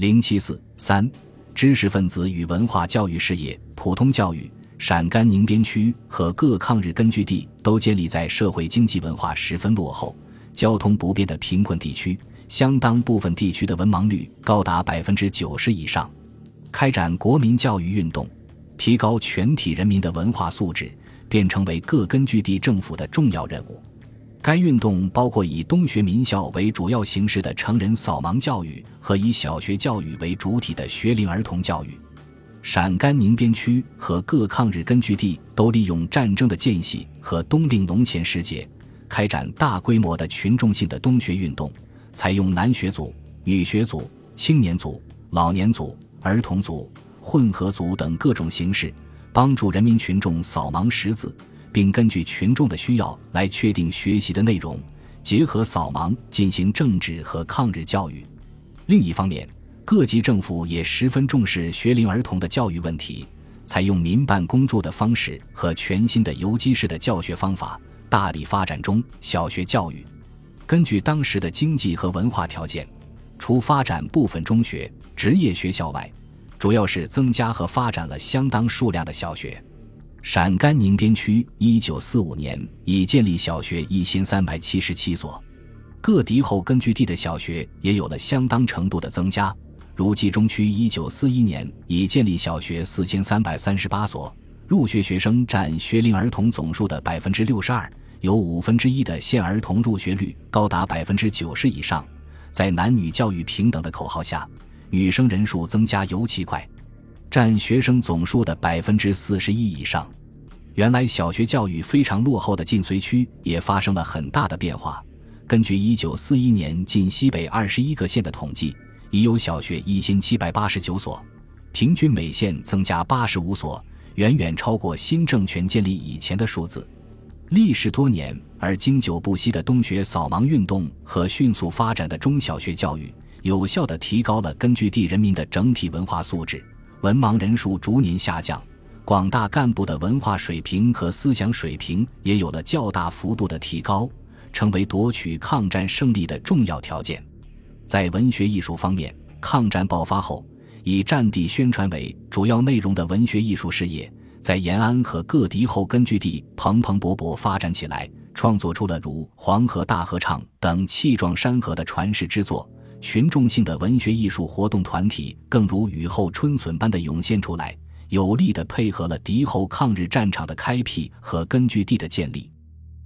零七四三，知识分子与文化教育事业，普通教育。陕甘宁边区和各抗日根据地都建立在社会经济文化十分落后、交通不便的贫困地区，相当部分地区的文盲率高达百分之九十以上。开展国民教育运动，提高全体人民的文化素质，便成为各根据地政府的重要任务。该运动包括以东学民校为主要形式的成人扫盲教育和以小学教育为主体的学龄儿童教育。陕甘宁边区和各抗日根据地都利用战争的间隙和冬令农闲时节，开展大规模的群众性的冬学运动，采用男学组、女学组、青年组、老年组、儿童组、混合组等各种形式，帮助人民群众扫盲识字。并根据群众的需要来确定学习的内容，结合扫盲进行政治和抗日教育。另一方面，各级政府也十分重视学龄儿童的教育问题，采用民办公助的方式和全新的游击式的教学方法，大力发展中小学教育。根据当时的经济和文化条件，除发展部分中学、职业学校外，主要是增加和发展了相当数量的小学。陕甘宁边区一九四五年已建立小学一千三百七十七所，各敌后根据地的小学也有了相当程度的增加。如冀中区一九四一年已建立小学四千三百三十八所，入学学生占学龄儿童总数的百分之六十二，有五分之一的县儿童入学率高达百分之九十以上。在男女教育平等的口号下，女生人数增加尤其快。占学生总数的百分之四十一以上。原来小学教育非常落后的晋绥区也发生了很大的变化。根据一九四一年晋西北二十一个县的统计，已有小学一千七百八十九所，平均每县增加八十五所，远远超过新政权建立以前的数字。历时多年而经久不息的东学扫盲运动和迅速发展的中小学教育，有效地提高了根据地人民的整体文化素质。文盲人数逐年下降，广大干部的文化水平和思想水平也有了较大幅度的提高，成为夺取抗战胜利的重要条件。在文学艺术方面，抗战爆发后，以战地宣传为主要内容的文学艺术事业，在延安和各敌后根据地蓬蓬勃勃发展起来，创作出了如《黄河大合唱》等气壮山河的传世之作。群众性的文学艺术活动团体更如雨后春笋般的涌现出来，有力地配合了敌后抗日战场的开辟和根据地的建立。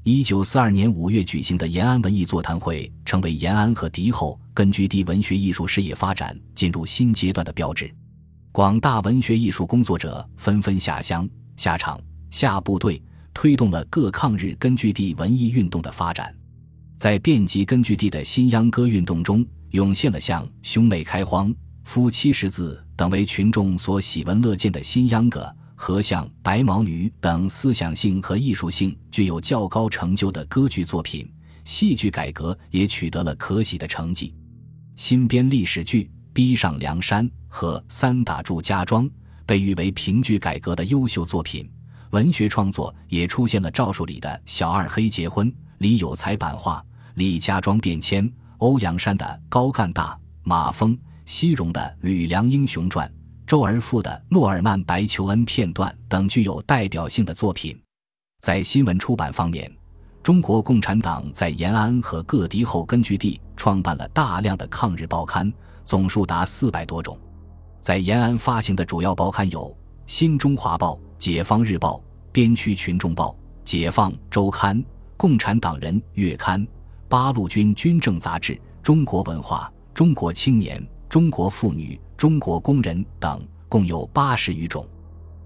一九四二年五月举行的延安文艺座谈会，成为延安和敌后根据地文学艺术事业发展进入新阶段的标志。广大文学艺术工作者纷纷下乡、下场、下部队，推动了各抗日根据地文艺运动的发展。在遍及根据地的新秧歌运动中，涌现了像“兄妹开荒”“夫妻识字”等为群众所喜闻乐见的新秧歌，和像《白毛女》等思想性和艺术性具有较高成就的歌剧作品。戏剧改革也取得了可喜的成绩，新编历史剧《逼上梁山》和《三打祝家庄》被誉为评剧改革的优秀作品。文学创作也出现了赵树理的《小二黑结婚》，李有才版画《李家庄变迁》。欧阳山的《高干大》，马峰、西戎的《吕梁英雄传》，周而复的《诺尔曼白求恩片段》等具有代表性的作品。在新闻出版方面，中国共产党在延安和各敌后根据地创办了大量的抗日报刊，总数达四百多种。在延安发行的主要报刊有《新中华报》《解放日报》《边区群众报》《解放周刊》《共产党人月刊》。八路军军政杂志、中国文化、中国青年、中国妇女、中国工人等，共有八十余种。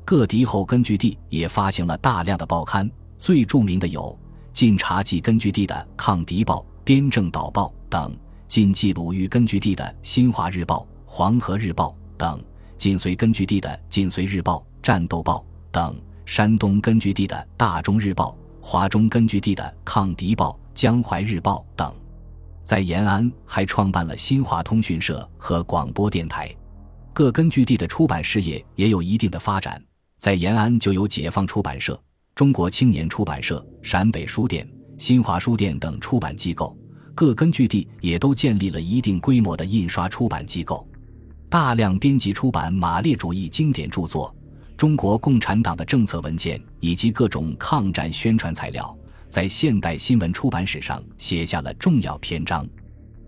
各敌后根据地也发行了大量的报刊，最著名的有晋察冀根据地的《抗敌报》《边政导报》等；晋冀鲁豫根据地的《新华日报》《黄河日报》等；晋绥根据地的《晋绥日报》《战斗报》等；山东根据地的《大中日报》《华中根据地的《抗敌报》。《江淮日报》等，在延安还创办了新华通讯社和广播电台。各根据地的出版事业也有一定的发展。在延安就有解放出版社、中国青年出版社、陕北书店、新华书店等出版机构。各根据地也都建立了一定规模的印刷出版机构。大量编辑出版马列主义经典著作、中国共产党的政策文件以及各种抗战宣传材料，在现代新闻出版史上写下了重要篇章。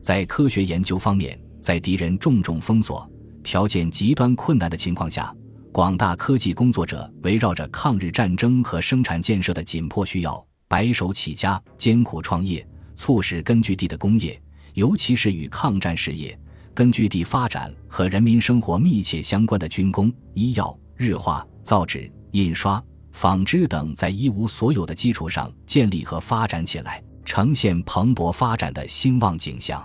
在科学研究方面，在敌人重重封锁、条件极端困难的情况下，广大科技工作者围绕着抗日战争和生产建设的紧迫需要，白手起家、艰苦创业，促使根据地的工业，尤其是与抗战事业。根据地发展和人民生活密切相关的军工、医药、日化、造纸、印刷、纺织等，在一无所有的基础上建立和发展起来，呈现蓬勃发展的兴旺景象。